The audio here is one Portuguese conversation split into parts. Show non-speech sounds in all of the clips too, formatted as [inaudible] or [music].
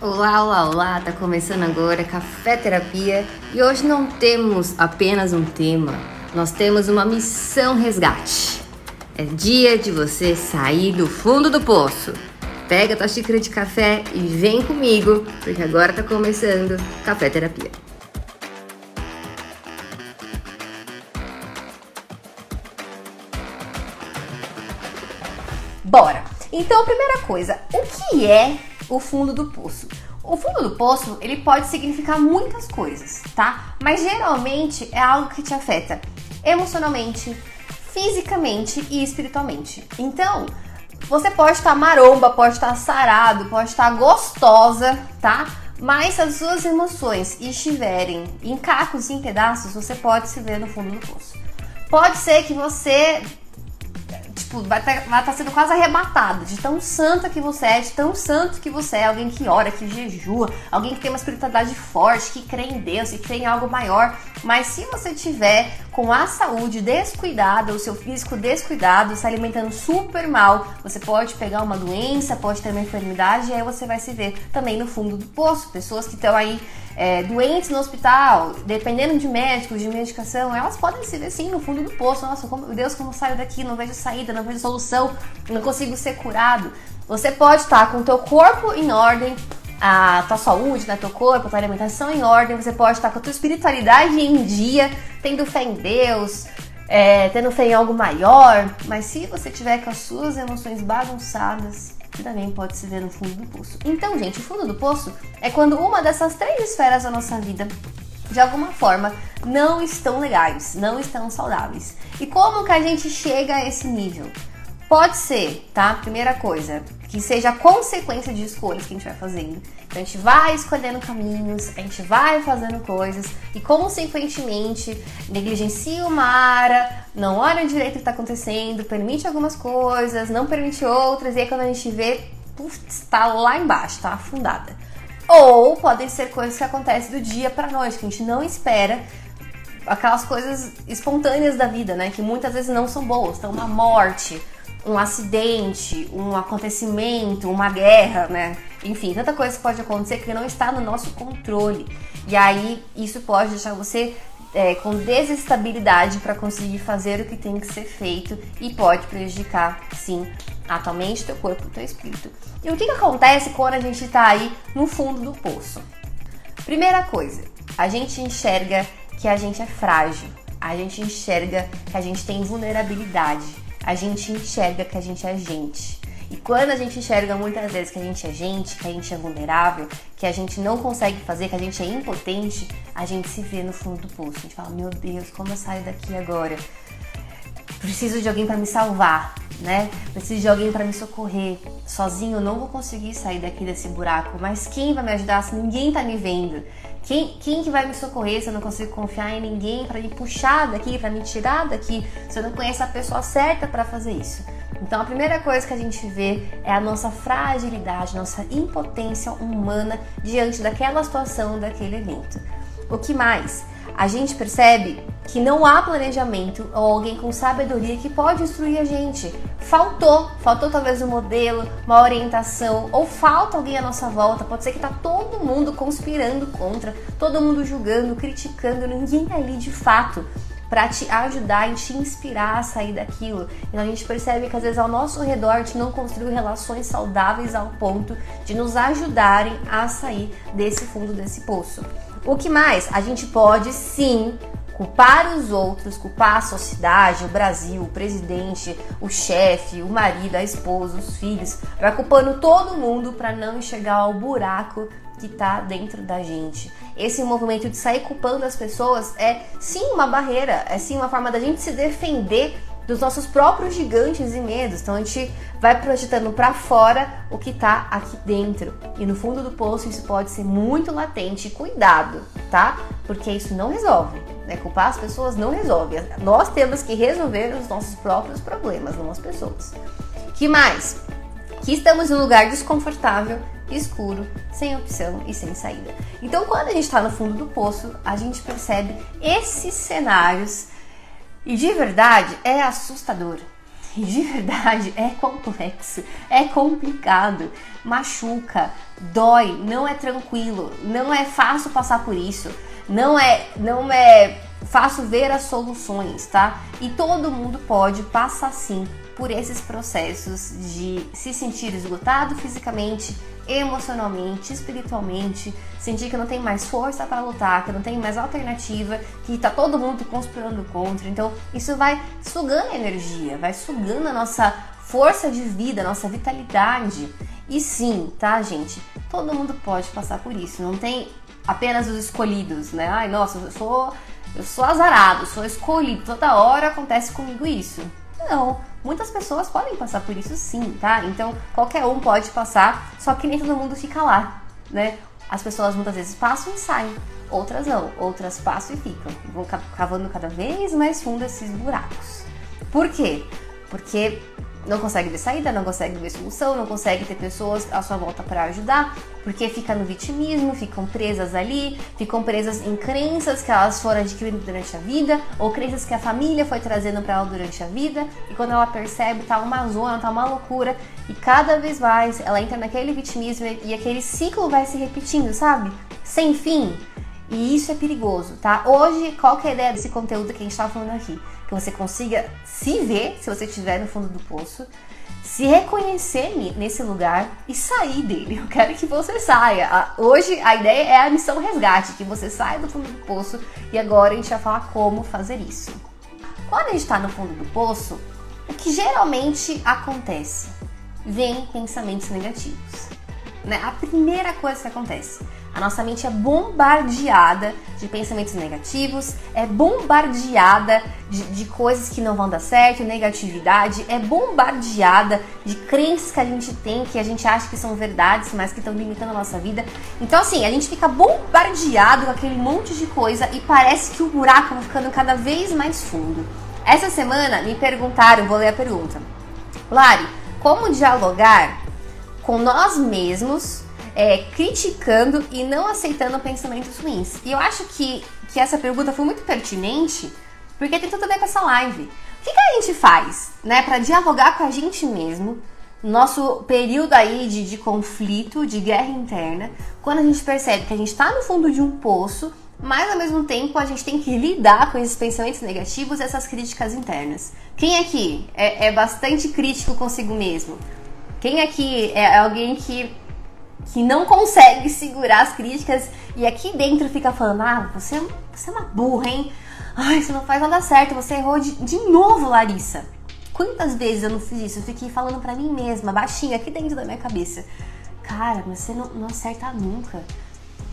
Olá, olá, olá! Tá começando agora Café Terapia e hoje não temos apenas um tema, nós temos uma missão resgate. É dia de você sair do fundo do poço. Pega tua xícara de café e vem comigo, porque agora tá começando Café Terapia. Bora! Então, a primeira coisa, o que é o fundo do poço? O fundo do poço, ele pode significar muitas coisas, tá? Mas geralmente é algo que te afeta emocionalmente, fisicamente e espiritualmente. Então, você pode estar maromba, pode estar sarado, pode estar gostosa, tá? Mas se as suas emoções estiverem em cacos, em pedaços, você pode se ver no fundo do poço. Pode ser que você tipo, vai estar tá, tá sendo quase arrebatado de tão santa que você é, de tão santo que você é, alguém que ora, que jejua, alguém que tem uma espiritualidade forte, que crê em Deus e crê em algo maior. Mas se você tiver com a saúde descuidada, o seu físico descuidado, se alimentando super mal, você pode pegar uma doença, pode ter uma enfermidade e aí você vai se ver também no fundo do poço. Pessoas que estão aí é, doentes no hospital, dependendo de médicos, de medicação, elas podem se ver sim no fundo do poço. Nossa, como, Deus, como saio daqui? Não vejo saída, não vejo solução, não consigo ser curado. Você pode estar com o teu corpo em ordem, a tua saúde, né, teu corpo, tua alimentação em ordem, você pode estar com a tua espiritualidade em dia, tendo fé em Deus, é, tendo fé em algo maior, mas se você tiver com as suas emoções bagunçadas, também pode se ver no fundo do poço. Então, gente, o fundo do poço é quando uma dessas três esferas da nossa vida de alguma forma não estão legais, não estão saudáveis. E como que a gente chega a esse nível? Pode ser, tá? Primeira coisa, que seja consequência de escolhas que a gente vai fazendo. Então a gente vai escolhendo caminhos, a gente vai fazendo coisas e consequentemente negligencia uma área, não olha direito o que está acontecendo, permite algumas coisas, não permite outras, e aí quando a gente vê, está lá embaixo, está afundada. Ou podem ser coisas que acontecem do dia para noite, que a gente não espera, aquelas coisas espontâneas da vida, né? Que muitas vezes não são boas. Então, uma morte, um acidente, um acontecimento, uma guerra, né? Enfim, tanta coisa pode acontecer que não está no nosso controle. E aí isso pode deixar você é, com desestabilidade para conseguir fazer o que tem que ser feito e pode prejudicar, sim, a tua mente, teu corpo, teu espírito. E o que, que acontece quando a gente está aí no fundo do poço? Primeira coisa, a gente enxerga que a gente é frágil, a gente enxerga que a gente tem vulnerabilidade a gente enxerga que a gente é gente. E quando a gente enxerga muitas vezes que a gente é gente, que a gente é vulnerável, que a gente não consegue fazer, que a gente é impotente, a gente se vê no fundo do poço. A gente fala: Meu Deus, como eu saio daqui agora? Preciso de alguém para me salvar, né? Preciso de alguém para me socorrer. Sozinho eu não vou conseguir sair daqui desse buraco, mas quem vai me ajudar se ninguém tá me vendo? Quem, quem que vai me socorrer se eu não consigo confiar em ninguém para me puxar daqui, para me tirar daqui, se eu não conheço a pessoa certa para fazer isso? Então a primeira coisa que a gente vê é a nossa fragilidade, nossa impotência humana diante daquela situação, daquele evento. O que mais? A gente percebe que não há planejamento ou alguém com sabedoria que pode instruir a gente. Faltou, faltou talvez um modelo, uma orientação, ou falta alguém à nossa volta. Pode ser que tá todo mundo conspirando contra, todo mundo julgando, criticando, ninguém ali de fato para te ajudar e te inspirar a sair daquilo. Então a gente percebe que às vezes ao nosso redor a gente não construiu relações saudáveis ao ponto de nos ajudarem a sair desse fundo desse poço. O que mais? A gente pode sim culpar os outros, culpar a sociedade, o Brasil, o presidente, o chefe, o marido, a esposa, os filhos, vai culpando todo mundo para não enxergar o buraco que está dentro da gente. Esse movimento de sair culpando as pessoas é sim uma barreira, é sim uma forma da gente se defender dos nossos próprios gigantes e medos. Então a gente vai projetando para fora o que está aqui dentro. E no fundo do poço isso pode ser muito latente. Cuidado, tá? Porque isso não resolve. Né? Culpar as pessoas não resolve. Nós temos que resolver os nossos próprios problemas, não as pessoas. Que mais? Que estamos em um lugar desconfortável, escuro, sem opção e sem saída. Então, quando a gente está no fundo do poço, a gente percebe esses cenários e de verdade é assustador. E de verdade é complexo, é complicado, machuca, dói, não é tranquilo, não é fácil passar por isso, não é, não é fácil ver as soluções, tá? E todo mundo pode passar sim por esses processos de se sentir esgotado fisicamente, emocionalmente, espiritualmente, sentir que não tem mais força para lutar, que não tem mais alternativa, que tá todo mundo conspirando contra. Então, isso vai sugando energia, vai sugando a nossa força de vida, a nossa vitalidade. E sim, tá, gente? Todo mundo pode passar por isso. Não tem apenas os escolhidos, né? Ai, nossa, eu sou eu sou azarado, sou escolhido, toda hora acontece comigo isso. Não, muitas pessoas podem passar por isso sim, tá? Então qualquer um pode passar, só que nem todo mundo fica lá, né? As pessoas muitas vezes passam e saem, outras não, outras passam e ficam, vão cavando cada vez mais fundo esses buracos. Por quê? Porque não consegue ver saída, não consegue ver solução, não consegue ter pessoas à sua volta para ajudar, porque fica no vitimismo, ficam presas ali, ficam presas em crenças que elas foram adquirindo durante a vida, ou crenças que a família foi trazendo para ela durante a vida, e quando ela percebe, tá uma zona, tá uma loucura, e cada vez mais ela entra naquele vitimismo e aquele ciclo vai se repetindo, sabe? Sem fim. E isso é perigoso, tá? Hoje, qual que é a ideia desse conteúdo que a gente tá falando aqui? Que você consiga se ver, se você estiver no fundo do poço, se reconhecer nesse lugar e sair dele. [laughs] Eu quero que você saia. Hoje a ideia é a missão resgate, que você saia do fundo do poço e agora a gente vai falar como fazer isso. Quando a gente está no fundo do poço, o que geralmente acontece? Vem pensamentos negativos. Né? A primeira coisa que acontece a nossa mente é bombardeada de pensamentos negativos, é bombardeada de, de, coisas que não vão dar certo, negatividade, é bombardeada de crenças que a gente tem, que a gente acha que são verdades, mas que estão limitando a nossa vida. Então, assim, a gente fica bombardeado com aquele monte de coisa e parece que o buraco vai ficando cada vez mais fundo. Essa semana me perguntaram, vou ler a pergunta. Lari, como dialogar com nós mesmos é, criticando e não aceitando pensamentos ruins? E eu acho que, que essa pergunta foi muito pertinente porque tem tudo a ver com essa live. O que, que a gente faz, né, para dialogar com a gente mesmo? Nosso período aí de, de conflito, de guerra interna, quando a gente percebe que a gente está no fundo de um poço, mas ao mesmo tempo a gente tem que lidar com esses pensamentos negativos e essas críticas internas. Quem aqui é, é bastante crítico consigo mesmo? Quem aqui é alguém que que não consegue segurar as críticas e aqui dentro fica falando: ah, você, você é uma burra, hein? Ai, você não faz nada certo, você errou de, de novo, Larissa. Quantas vezes eu não fiz isso? Eu fiquei falando para mim mesma, baixinho, aqui dentro da minha cabeça. Cara, você não, não acerta nunca.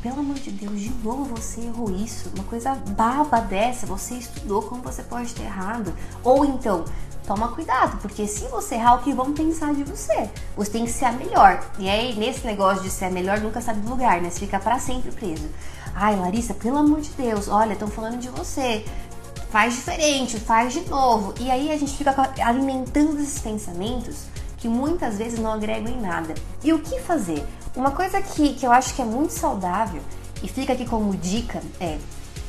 Pelo amor de Deus, de novo você errou isso. Uma coisa baba dessa, você estudou como você pode ter errado. Ou então, toma cuidado, porque se você errar, o que vão pensar de você? Você tem que ser a melhor. E aí, nesse negócio de ser a melhor, nunca sabe do lugar, né? Você fica para sempre preso. Ai, Larissa, pelo amor de Deus, olha, estão falando de você. Faz diferente, faz de novo. E aí a gente fica alimentando esses pensamentos que muitas vezes não agregam em nada. E o que fazer? Uma coisa que, que eu acho que é muito saudável e fica aqui como dica é: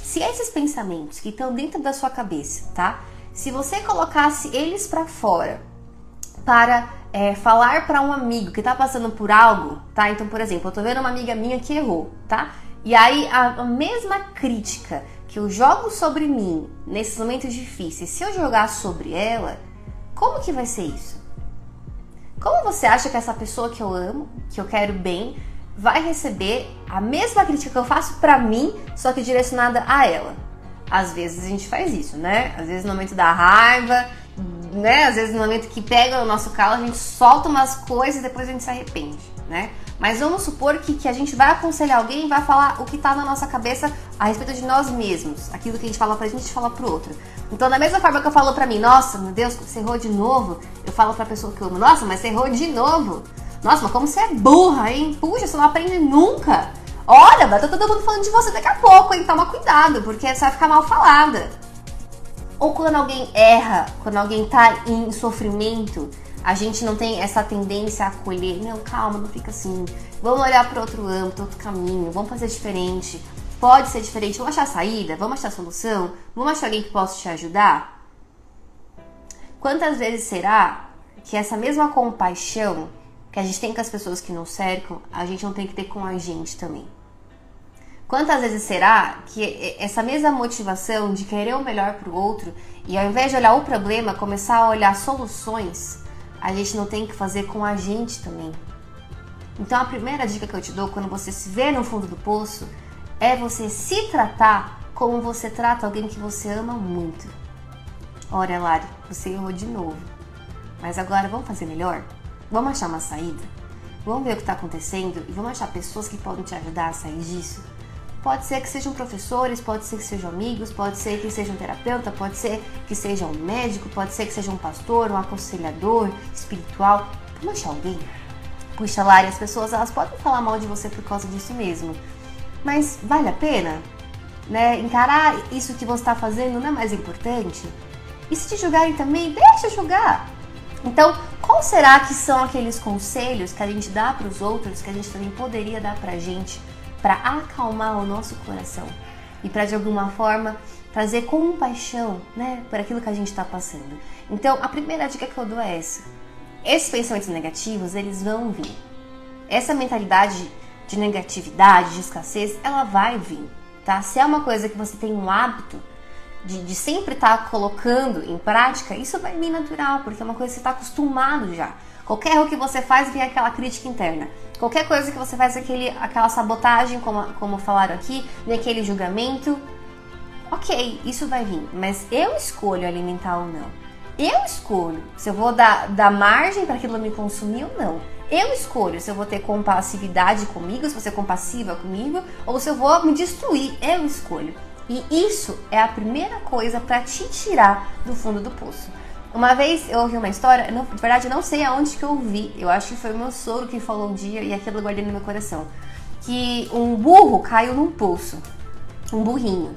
se esses pensamentos que estão dentro da sua cabeça, tá? Se você colocasse eles para fora para é, falar para um amigo que está passando por algo, tá? Então, por exemplo, eu tô vendo uma amiga minha que errou, tá? E aí a, a mesma crítica que eu jogo sobre mim nesses momentos difíceis, se eu jogar sobre ela, como que vai ser isso? Como você acha que essa pessoa que eu amo, que eu quero bem, vai receber a mesma crítica que eu faço para mim, só que direcionada a ela? Às vezes a gente faz isso, né? Às vezes no momento da raiva, né? Às vezes no momento que pega o nosso calo, a gente solta umas coisas e depois a gente se arrepende, né? Mas vamos supor que, que a gente vai aconselhar alguém e vai falar o que tá na nossa cabeça a respeito de nós mesmos. Aquilo que a gente fala pra gente, a gente fala pro outro. Então, da mesma forma que eu falo pra mim, nossa, meu Deus, você errou de novo, eu falo pra pessoa que eu amo, nossa, mas você errou de novo. Nossa, mas como você é burra, hein? Puxa, você não aprende nunca. Olha, vai tá todo mundo falando de você daqui a pouco, hein? Toma cuidado, porque você vai ficar mal falada. Ou quando alguém erra, quando alguém tá em sofrimento, a gente não tem essa tendência a acolher. Não, calma, não fica assim. Vamos olhar para outro âmbito, outro caminho, vamos fazer diferente. Pode ser diferente, vamos achar saída, vamos achar solução, vamos achar alguém que possa te ajudar. Quantas vezes será que essa mesma compaixão que a gente tem com as pessoas que nos cercam, a gente não tem que ter com a gente também? Quantas vezes será que essa mesma motivação de querer o melhor para o outro e ao invés de olhar o problema, começar a olhar soluções, a gente não tem que fazer com a gente também? Então a primeira dica que eu te dou quando você se vê no fundo do poço é você se tratar como você trata alguém que você ama muito. Olha, Lari, você errou de novo. Mas agora vamos fazer melhor? Vamos achar uma saída? Vamos ver o que está acontecendo e vamos achar pessoas que podem te ajudar a sair disso? Pode ser que sejam professores, pode ser que sejam amigos, pode ser que seja um terapeuta, pode ser que seja um médico, pode ser que seja um pastor, um aconselhador espiritual. Vamos achar alguém? Puxa, Lari, as pessoas elas podem falar mal de você por causa disso mesmo. Mas vale a pena? Né? Encarar isso que você está fazendo não é mais importante? E se te julgarem também, deixa julgar. Então, qual será que são aqueles conselhos que a gente dá para os outros que a gente também poderia dar para a gente para acalmar o nosso coração e para de alguma forma trazer compaixão, né, por aquilo que a gente está passando? Então, a primeira dica que eu dou é essa: esses pensamentos negativos eles vão vir. Essa mentalidade de negatividade, de escassez, ela vai vir, tá? Se é uma coisa que você tem um hábito de, de sempre estar tá colocando em prática, isso vai vir natural, porque é uma coisa que você está acostumado já. Qualquer erro que você faz vem aquela crítica interna. Qualquer coisa que você faz aquele, aquela sabotagem, como, como falaram aqui, vem aquele julgamento. Ok, isso vai vir, mas eu escolho alimentar ou não. Eu escolho se eu vou dar, dar margem para aquilo me consumir ou não. Eu escolho se eu vou ter compassividade comigo, se vou ser compassiva comigo, ou se eu vou me destruir. Eu escolho. E isso é a primeira coisa para te tirar do fundo do poço. Uma vez eu ouvi uma história, não, de verdade eu não sei aonde que eu ouvi, eu acho que foi o meu soro que falou um dia e aquilo eu guardei no meu coração. Que um burro caiu num poço, um burrinho.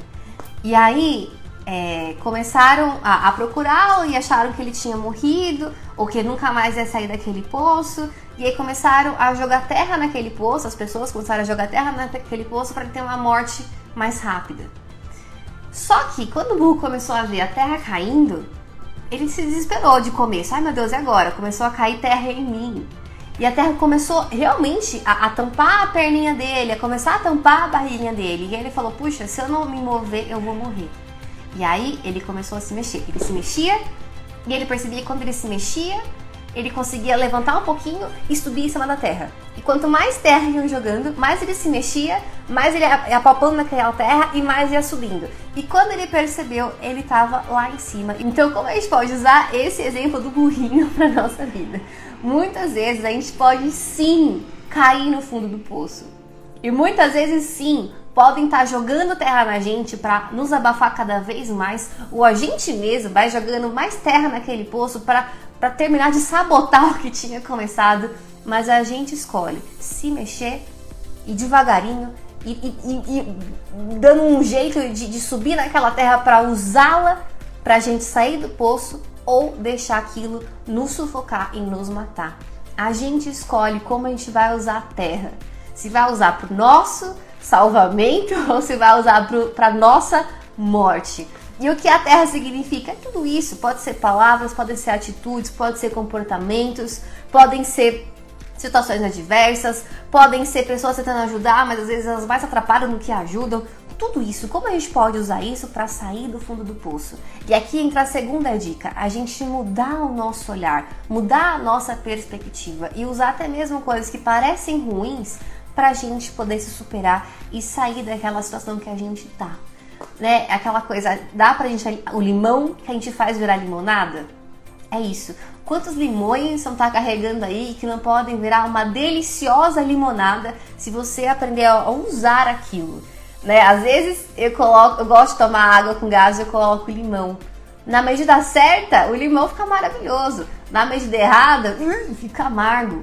E aí é, começaram a, a procurá-lo e acharam que ele tinha morrido ou que nunca mais ia sair daquele poço. E aí começaram a jogar terra naquele poço, as pessoas começaram a jogar terra naquele poço para ter uma morte mais rápida. Só que quando o burro começou a ver a terra caindo, ele se desesperou de começo. Ai meu Deus, e agora? Começou a cair terra em mim. E a terra começou realmente a, a, tampar a perninha dele, a começar a tampar a barriguinha dele. E ele falou: Puxa, se eu não me mover, eu vou morrer. E aí ele começou a se mexer. Ele se mexia e ele percebia que quando ele se mexia, ele conseguia levantar um pouquinho e subir em cima da terra. E quanto mais terra iam jogando, mais ele se mexia, mais ele ia apalpando naquela terra e mais ia subindo. E quando ele percebeu, ele estava lá em cima. Então, como a gente pode usar esse exemplo do burrinho [laughs] para nossa vida? Muitas vezes a gente pode sim cair no fundo do poço. E muitas vezes sim, podem estar tá jogando terra na gente para nos abafar cada vez mais, ou a gente mesmo vai jogando mais terra naquele poço para terminar de sabotar [laughs] o que tinha começado. Mas a gente escolhe se mexer e devagarinho e, e, e, e dando um jeito de, de subir naquela terra para usá-la para a gente sair do poço ou deixar aquilo nos sufocar e nos matar. A gente escolhe como a gente vai usar a terra. Se vai usar para o nosso salvamento [laughs] ou se vai usar para nossa morte. E o que a terra significa? É tudo isso. Pode ser palavras, podem ser atitudes, pode ser comportamentos, podem ser situações adversas, podem ser pessoas tentando ajudar, mas às vezes elas mais atrapalham do que ajudam. Tudo isso, como a gente pode usar isso para sair do fundo do poço? E aqui entra a segunda dica: a gente mudar o nosso olhar, mudar a nossa perspectiva e usar até mesmo coisas que parecem ruins para a gente poder se superar e sair daquela situação que a gente tá. Né? Aquela coisa, dá pra gente o limão que a gente faz virar limonada? É isso. Quantos limões estão tá carregando aí que não podem virar uma deliciosa limonada se você aprender a usar aquilo? Né? Às vezes eu coloco, eu gosto de tomar água com gás, eu coloco limão. Na medida certa, o limão fica maravilhoso. Na medida errada, hum, fica amargo.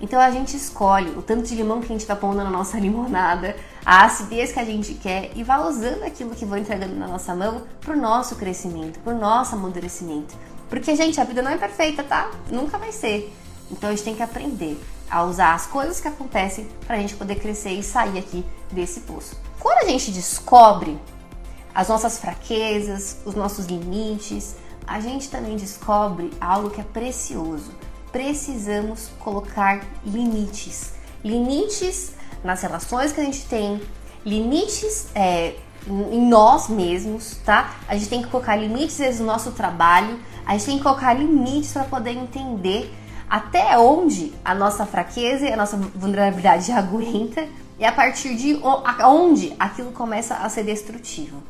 Então a gente escolhe o tanto de limão que a gente vai pondo na nossa [laughs] limonada, a acidez que a gente quer e vai usando aquilo que vai entregando na nossa mão pro nosso crescimento, pro nosso amadurecimento. Porque, gente, a vida não é perfeita, tá? Nunca vai ser. Então a gente tem que aprender a usar as coisas que acontecem para a gente poder crescer e sair aqui desse poço. Quando a gente descobre as nossas fraquezas, os nossos limites, a gente também descobre algo que é precioso. Precisamos colocar limites. Limites nas relações que a gente tem, limites é, em nós mesmos, tá? A gente tem que colocar limites vezes, no nosso trabalho, a gente tem que colocar limites para poder entender até onde a nossa fraqueza e a nossa vulnerabilidade [laughs] aguenta e a partir de onde aquilo começa a ser destrutivo.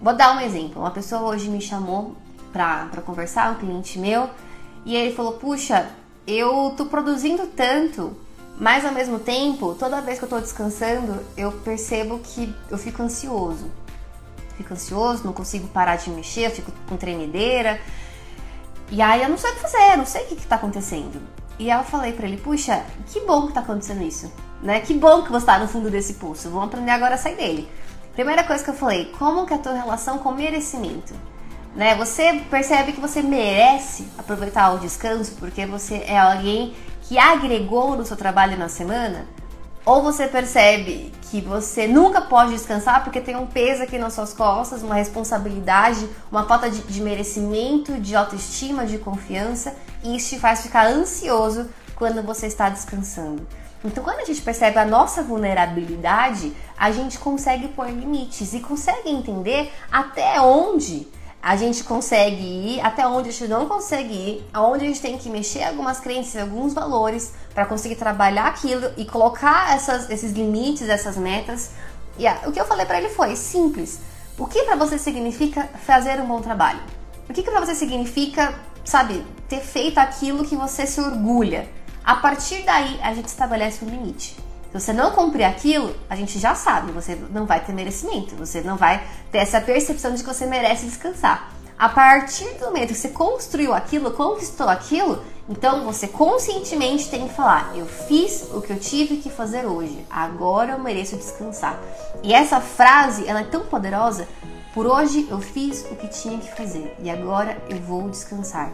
Vou dar um exemplo. Uma pessoa hoje me chamou para conversar, um cliente meu, e ele falou: Puxa, eu tô produzindo tanto, mas ao mesmo tempo, toda vez que eu tô descansando, eu percebo que eu fico ansioso. Fico ansioso, não consigo parar de mexer, fico com tremedeira. E aí eu não sei o que fazer, não sei o que, que tá acontecendo. E aí eu falei para ele, puxa, que bom que tá acontecendo isso, né? Que bom que você tá no fundo desse pulso. Vamos aprender agora a sair dele. Primeira coisa que eu falei, como que é a tua relação com merecimento? Né? Você percebe que você merece aproveitar o descanso porque você é alguém que agregou no seu trabalho na semana? Ou você percebe que você nunca pode descansar porque tem um peso aqui nas suas costas, uma responsabilidade, uma falta de, de merecimento, de autoestima, de confiança, e isso te faz ficar ansioso quando você está descansando. Então, quando a gente percebe a nossa vulnerabilidade, a gente consegue pôr limites e consegue entender até onde a gente consegue ir até onde a gente não consegue ir, aonde a gente tem que mexer algumas crenças, alguns valores para conseguir trabalhar aquilo e colocar essas, esses limites, essas metas. E o que eu falei para ele foi simples. O que para você significa fazer um bom trabalho? O que, que para você significa, sabe, ter feito aquilo que você se orgulha? A partir daí a gente estabelece um limite. Se você não cumprir aquilo, a gente já sabe, você não vai ter merecimento, você não vai ter essa percepção de que você merece descansar. A partir do momento que você construiu aquilo, conquistou aquilo, então você conscientemente tem que falar: eu fiz o que eu tive que fazer hoje, agora eu mereço descansar. E essa frase, ela é tão poderosa por hoje eu fiz o que tinha que fazer e agora eu vou descansar.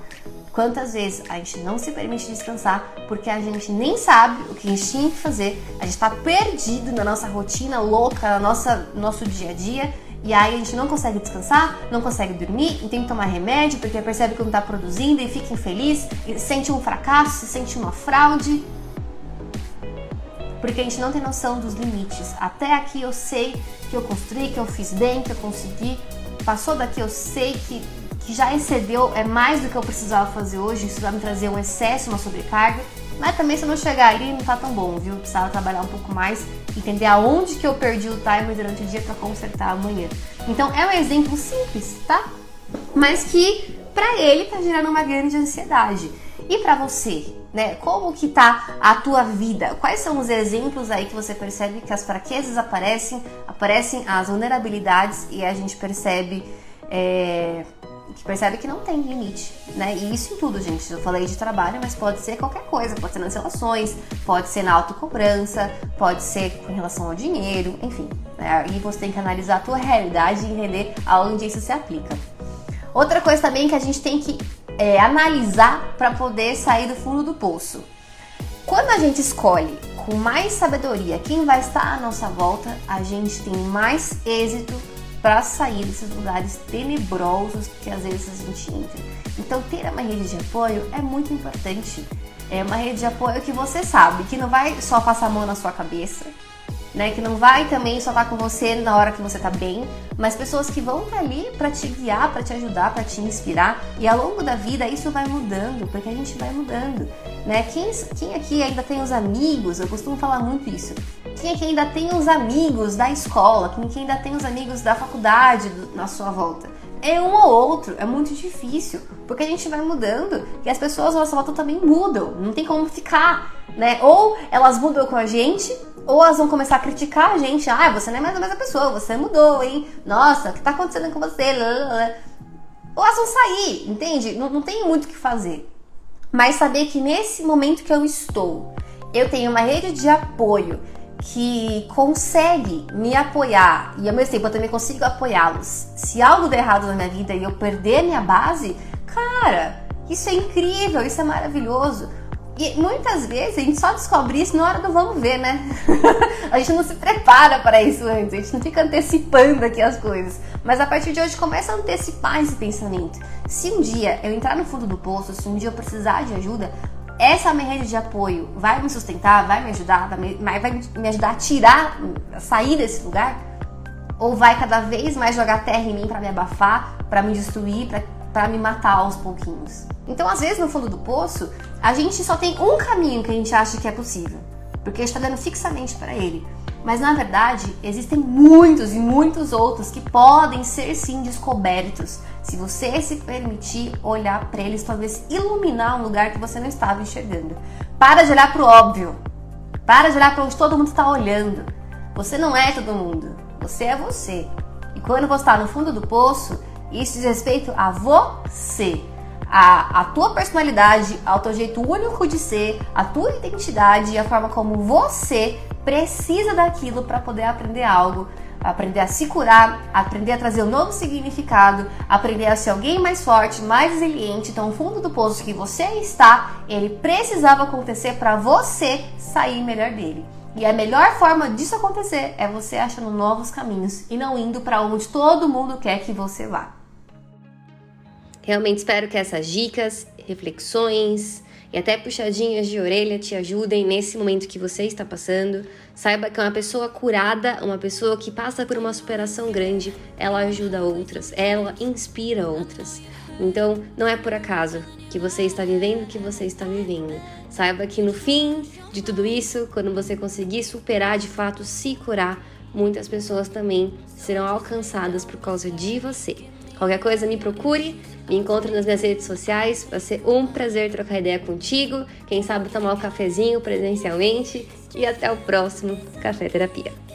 Quantas vezes a gente não se permite descansar porque a gente nem sabe o que a gente tinha que fazer, a gente está perdido na nossa rotina louca, no nossa, nosso dia a dia e aí a gente não consegue descansar, não consegue dormir e tem que tomar remédio porque percebe que não está produzindo e fica infeliz, e sente um fracasso, se sente uma fraude porque a gente não tem noção dos limites. Até aqui eu sei que eu construí, que eu fiz bem, que eu consegui. Passou daqui eu sei que já excedeu, é mais do que eu precisava fazer hoje, isso vai me trazer um excesso, uma sobrecarga. Mas também se eu não chegar ali não tá tão bom, viu? Eu precisava trabalhar um pouco mais, entender aonde que eu perdi o timer durante o dia para consertar amanhã. Então é um exemplo simples, tá? Mas que para ele tá gerando uma grande ansiedade. E para você, né? Como que tá a tua vida? Quais são os exemplos aí que você percebe que as fraquezas aparecem, aparecem as vulnerabilidades e a gente percebe é, que percebe que não tem limite, né? E isso em tudo, gente. Eu falei de trabalho, mas pode ser qualquer coisa, pode ser nas relações, pode ser na autocobrança, pode ser com relação ao dinheiro, enfim. Né? E você tem que analisar a tua realidade e entender aonde isso se aplica. Outra coisa também que a gente tem que é, analisar para poder sair do fundo do poço. Quando a gente escolhe com mais sabedoria quem vai estar à nossa volta, a gente tem mais êxito para sair desses lugares tenebrosos que às vezes a gente entra. Então, ter uma rede de apoio é muito importante. É uma rede de apoio que você sabe que não vai só passar a mão na sua cabeça, né? Que não vai também só estar com você na hora que você tá bem, mas pessoas que vão estar tá ali para te guiar, para te ajudar, para te inspirar. E ao longo da vida isso vai mudando, porque a gente vai mudando, né? Quem, quem aqui ainda tem os amigos, eu costumo falar muito isso. Quem aqui ainda tem os amigos da escola, quem aqui ainda tem os amigos da faculdade na sua volta? É um ou outro, é muito difícil, porque a gente vai mudando e as pessoas à nossa volta também mudam, não tem como ficar, né? Ou elas mudam com a gente, ou elas vão começar a criticar a gente. Ah, você não é mais a mesma pessoa, você mudou, hein? Nossa, o que tá acontecendo com você? Ou elas vão sair, entende? Não, não tem muito o que fazer. Mas saber que nesse momento que eu estou, eu tenho uma rede de apoio que consegue me apoiar e ao mesmo tempo eu também consigo apoiá-los. Se algo der errado na minha vida e eu perder minha base, cara, isso é incrível, isso é maravilhoso. E muitas vezes a gente só descobre isso na hora do vamos ver, né? [laughs] a gente não se prepara para isso antes, a gente não fica antecipando aqui as coisas. Mas a partir de hoje começa a antecipar esse pensamento. Se um dia eu entrar no fundo do poço, se um dia eu precisar de ajuda, essa minha rede de apoio vai me sustentar, vai me ajudar, vai me, ajudar a tirar, a sair desse lugar? Ou vai cada vez mais jogar terra em mim para me abafar, para me destruir, para me matar aos pouquinhos? Então, às vezes, no fundo do poço, a gente só tem um caminho que a gente acha que é possível, porque a gente está dando fixamente para ele. Mas na verdade, existem muitos e muitos outros que podem ser sim descobertos se você se permitir olhar para eles, talvez iluminar um lugar que você não estava enxergando. Para de olhar para o óbvio. Para de olhar para onde todo mundo está olhando. Você não é todo mundo. Você é você. E quando você está no fundo do poço, isso diz respeito a você a, a tua personalidade, ao teu jeito único de ser, a tua identidade e a forma como você precisa daquilo para poder aprender algo, aprender a se curar, aprender a trazer um novo significado, aprender a ser alguém mais forte, mais resiliente. Então, o fundo do poço que você está, ele precisava acontecer para você sair melhor dele. E a melhor forma disso acontecer é você achando novos caminhos e não indo para onde todo mundo quer que você vá. Realmente espero que essas dicas, reflexões e até puxadinhas de orelha te ajudem nesse momento que você está passando. Saiba que uma pessoa curada, uma pessoa que passa por uma superação grande, ela ajuda outras, ela inspira outras. Então, não é por acaso que você está vivendo o que você está vivendo. Saiba que no fim de tudo isso, quando você conseguir superar de fato, se curar, muitas pessoas também serão alcançadas por causa de você. Qualquer coisa, me procure, me encontre nas minhas redes sociais. Vai ser um prazer trocar ideia contigo. Quem sabe tomar um cafezinho presencialmente. E até o próximo Café Terapia.